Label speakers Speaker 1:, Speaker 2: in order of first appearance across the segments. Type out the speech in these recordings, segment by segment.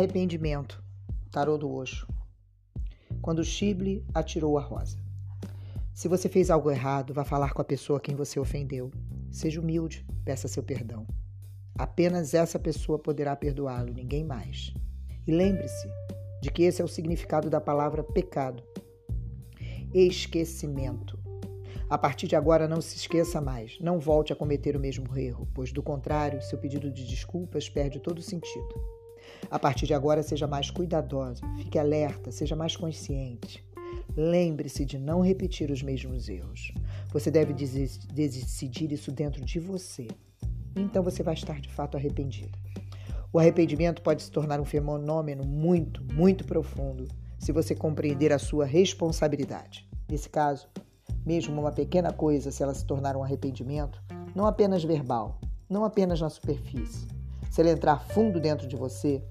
Speaker 1: Arrependimento. Tarô do Oxo. Quando Chible atirou a rosa. Se você fez algo errado, vá falar com a pessoa a quem você ofendeu. Seja humilde, peça seu perdão. Apenas essa pessoa poderá perdoá-lo, ninguém mais. E lembre-se de que esse é o significado da palavra pecado. Esquecimento. A partir de agora, não se esqueça mais. Não volte a cometer o mesmo erro, pois, do contrário, seu pedido de desculpas perde todo sentido. A partir de agora, seja mais cuidadosa, fique alerta, seja mais consciente. Lembre-se de não repetir os mesmos erros. Você deve decidir isso dentro de você. Então você vai estar de fato arrependido. O arrependimento pode se tornar um fenômeno muito, muito profundo se você compreender a sua responsabilidade. Nesse caso, mesmo uma pequena coisa, se ela se tornar um arrependimento, não apenas verbal, não apenas na superfície, se ela entrar fundo dentro de você,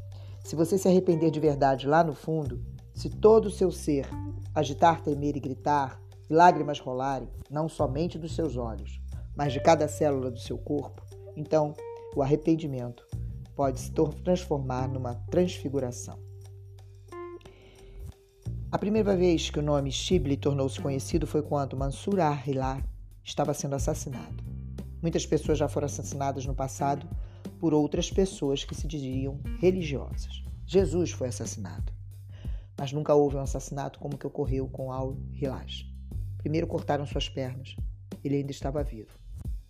Speaker 1: se você se arrepender de verdade lá no fundo, se todo o seu ser agitar, temer e gritar, e lágrimas rolarem, não somente dos seus olhos, mas de cada célula do seu corpo, então o arrependimento pode se transformar numa transfiguração. A primeira vez que o nome Shibli tornou-se conhecido foi quando Mansur Ahilá estava sendo assassinado. Muitas pessoas já foram assassinadas no passado por outras pessoas que se diziam religiosas. Jesus foi assassinado. Mas nunca houve um assassinato como o que ocorreu com Al-Hilaj. Primeiro cortaram suas pernas. Ele ainda estava vivo.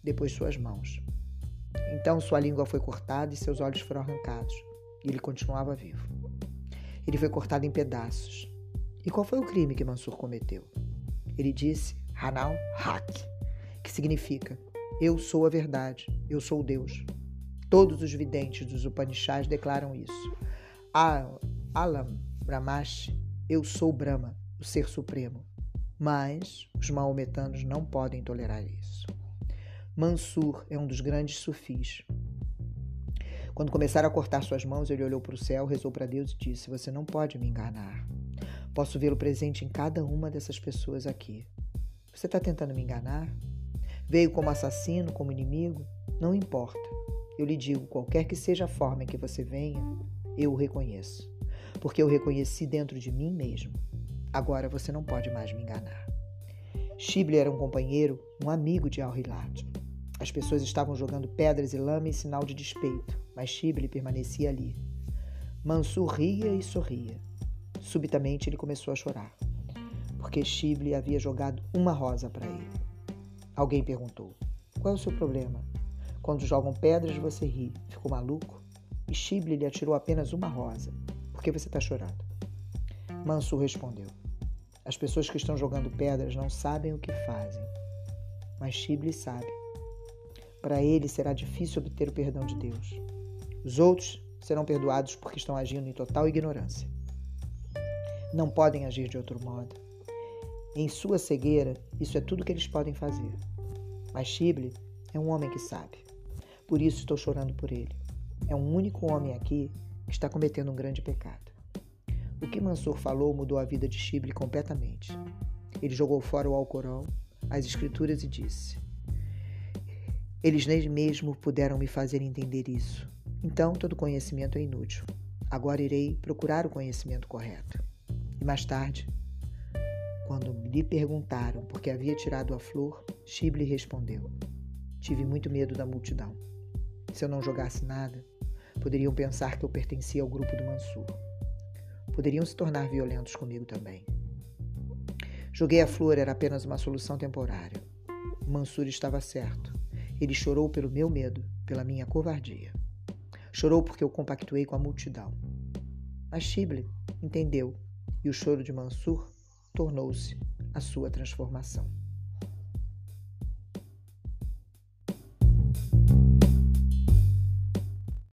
Speaker 1: Depois suas mãos. Então sua língua foi cortada e seus olhos foram arrancados. E ele continuava vivo. Ele foi cortado em pedaços. E qual foi o crime que Mansur cometeu? Ele disse Hanal Hak, que significa Eu sou a verdade, eu sou Deus. Todos os videntes dos Upanishads declaram isso. Alam Brahmash, eu sou Brahma, o ser supremo. Mas os maometanos não podem tolerar isso. Mansur é um dos grandes sufis. Quando começaram a cortar suas mãos, ele olhou para o céu, rezou para Deus e disse: Você não pode me enganar. Posso vê-lo presente em cada uma dessas pessoas aqui. Você está tentando me enganar? Veio como assassino, como inimigo? Não importa. Eu lhe digo: qualquer que seja a forma em que você venha, eu o reconheço porque eu reconheci dentro de mim mesmo. Agora você não pode mais me enganar. Shible era um companheiro, um amigo de Al-Hilad. As pessoas estavam jogando pedras e lama em sinal de despeito, mas Shible permanecia ali. Mansur ria e sorria. Subitamente ele começou a chorar, porque Shible havia jogado uma rosa para ele. Alguém perguntou: Qual é o seu problema? Quando jogam pedras você ri. Ficou maluco? E Shible lhe atirou apenas uma rosa. Por que você está chorando? Mansur respondeu: As pessoas que estão jogando pedras não sabem o que fazem, mas Shibli sabe. Para ele será difícil obter o perdão de Deus. Os outros serão perdoados porque estão agindo em total ignorância. Não podem agir de outro modo. Em sua cegueira, isso é tudo que eles podem fazer. Mas Shibli é um homem que sabe. Por isso estou chorando por ele. É um único homem aqui está cometendo um grande pecado. O que Mansur falou mudou a vida de Chible completamente. Ele jogou fora o Alcorão, as Escrituras e disse: Eles nem mesmo puderam me fazer entender isso. Então todo conhecimento é inútil. Agora irei procurar o conhecimento correto. E mais tarde, quando lhe perguntaram por que havia tirado a flor, Chible respondeu: Tive muito medo da multidão. Se eu não jogasse nada, Poderiam pensar que eu pertencia ao grupo do Mansur. Poderiam se tornar violentos comigo também. Joguei a flor era apenas uma solução temporária. Mansur estava certo. Ele chorou pelo meu medo, pela minha covardia. Chorou porque eu compactuei com a multidão. Mas Shible entendeu e o choro de Mansur tornou-se a sua transformação.